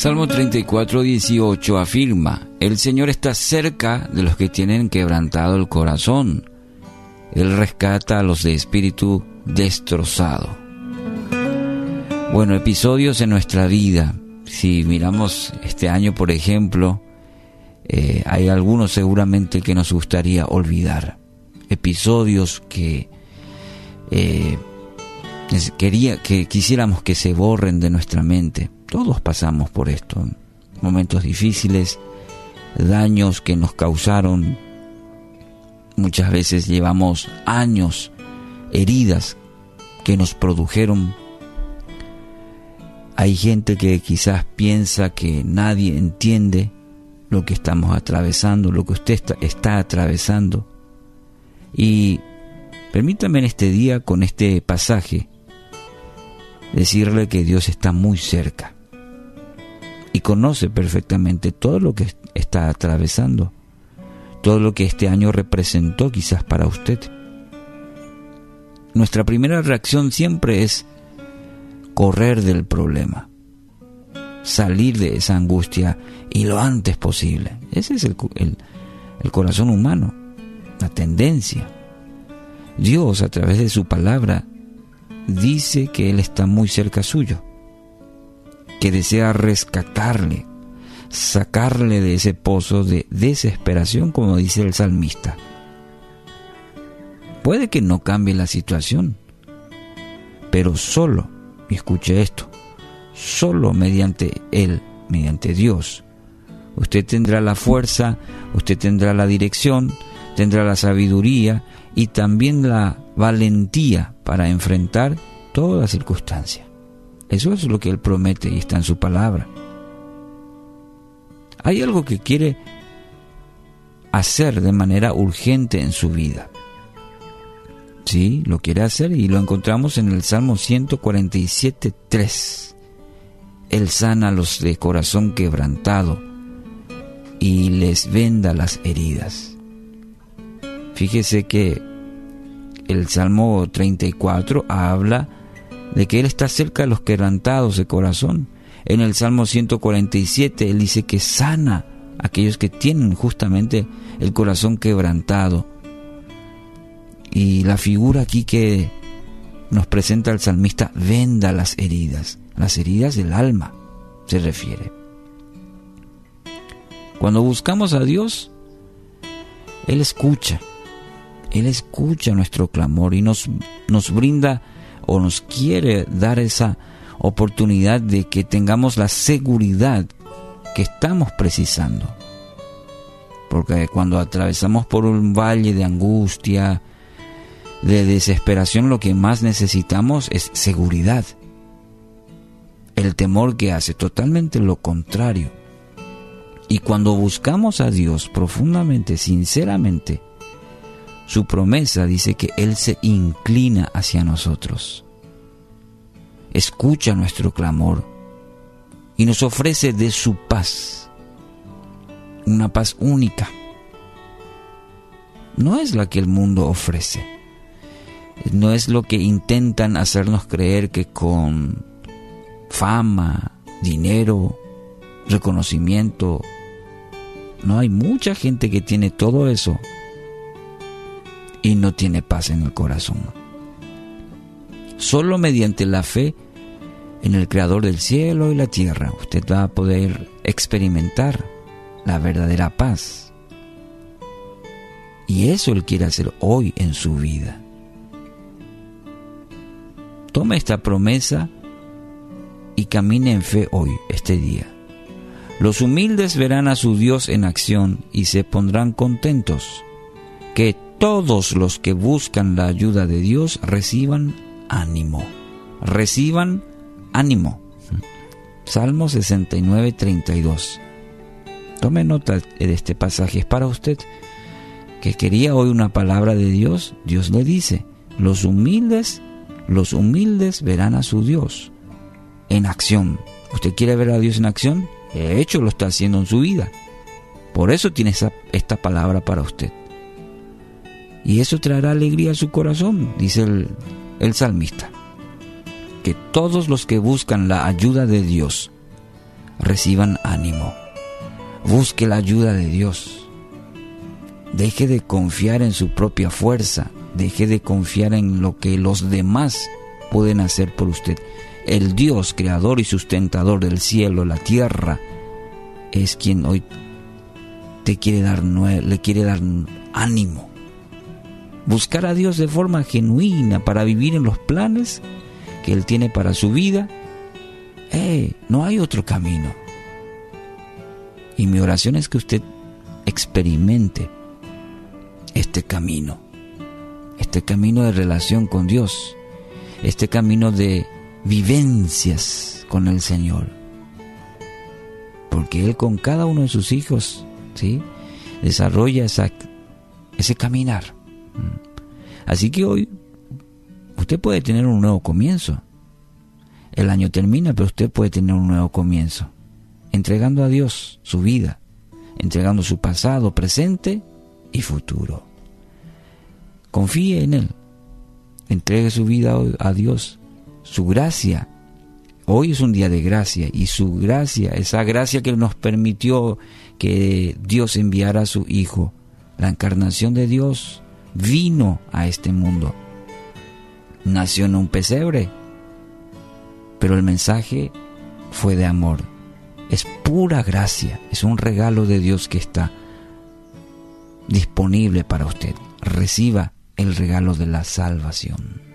Salmo 34, 18 afirma, el Señor está cerca de los que tienen quebrantado el corazón. Él rescata a los de espíritu destrozado. Bueno, episodios en nuestra vida. Si miramos este año, por ejemplo, eh, hay algunos seguramente que nos gustaría olvidar. Episodios que eh, quería que quisiéramos que se borren de nuestra mente. Todos pasamos por esto, momentos difíciles, daños que nos causaron. Muchas veces llevamos años, heridas que nos produjeron. Hay gente que quizás piensa que nadie entiende lo que estamos atravesando, lo que usted está, está atravesando. Y permítame en este día, con este pasaje, decirle que Dios está muy cerca y conoce perfectamente todo lo que está atravesando, todo lo que este año representó quizás para usted. Nuestra primera reacción siempre es correr del problema, salir de esa angustia y lo antes posible. Ese es el, el corazón humano, la tendencia. Dios a través de su palabra dice que Él está muy cerca suyo, que desea rescatarle, sacarle de ese pozo de desesperación, como dice el salmista. Puede que no cambie la situación, pero solo, y escuche esto, solo mediante Él, mediante Dios, usted tendrá la fuerza, usted tendrá la dirección, tendrá la sabiduría y también la valentía para enfrentar toda circunstancia. Eso es lo que Él promete y está en su palabra. Hay algo que quiere hacer de manera urgente en su vida. Sí, lo quiere hacer y lo encontramos en el Salmo 147, 3. Él sana a los de corazón quebrantado y les venda las heridas. Fíjese que el Salmo 34 habla de que Él está cerca de los quebrantados de corazón. En el Salmo 147 Él dice que sana a aquellos que tienen justamente el corazón quebrantado. Y la figura aquí que nos presenta el salmista venda las heridas, las heridas del alma se refiere. Cuando buscamos a Dios, Él escucha, él escucha nuestro clamor y nos, nos brinda o nos quiere dar esa oportunidad de que tengamos la seguridad que estamos precisando. Porque cuando atravesamos por un valle de angustia, de desesperación, lo que más necesitamos es seguridad. El temor que hace totalmente lo contrario. Y cuando buscamos a Dios profundamente, sinceramente, su promesa dice que Él se inclina hacia nosotros, escucha nuestro clamor y nos ofrece de su paz, una paz única. No es la que el mundo ofrece, no es lo que intentan hacernos creer que con fama, dinero, reconocimiento, no hay mucha gente que tiene todo eso y no tiene paz en el corazón. Solo mediante la fe en el Creador del cielo y la tierra usted va a poder experimentar la verdadera paz. Y eso Él quiere hacer hoy en su vida. Tome esta promesa y camine en fe hoy, este día. Los humildes verán a su Dios en acción y se pondrán contentos. Que todos los que buscan la ayuda de Dios reciban ánimo. Reciban ánimo. Salmo 69, 32. Tome nota de este pasaje. Es para usted que quería hoy una palabra de Dios. Dios le dice, los humildes, los humildes verán a su Dios en acción. ¿Usted quiere ver a Dios en acción? De hecho, lo está haciendo en su vida. Por eso tiene esta palabra para usted y eso traerá alegría a su corazón, dice el, salmista. Que todos los que buscan la ayuda de Dios reciban ánimo. Busque la ayuda de Dios. Deje de confiar en su propia fuerza. Deje de confiar en lo que los demás pueden hacer por usted. El Dios, creador y sustentador del cielo, la tierra, es quien hoy te quiere dar, le quiere dar ánimo. Buscar a Dios de forma genuina para vivir en los planes que Él tiene para su vida. Eh, no hay otro camino. Y mi oración es que usted experimente este camino, este camino de relación con Dios, este camino de vivencias con el Señor. Porque Él con cada uno de sus hijos, ¿sí? Desarrolla ese caminar. Así que hoy usted puede tener un nuevo comienzo. El año termina, pero usted puede tener un nuevo comienzo entregando a Dios su vida, entregando su pasado, presente y futuro. Confíe en Él, entregue su vida a Dios, su gracia. Hoy es un día de gracia y su gracia, esa gracia que nos permitió que Dios enviara a su Hijo, la encarnación de Dios, vino a este mundo. Nació en un pesebre, pero el mensaje fue de amor, es pura gracia, es un regalo de Dios que está disponible para usted. Reciba el regalo de la salvación.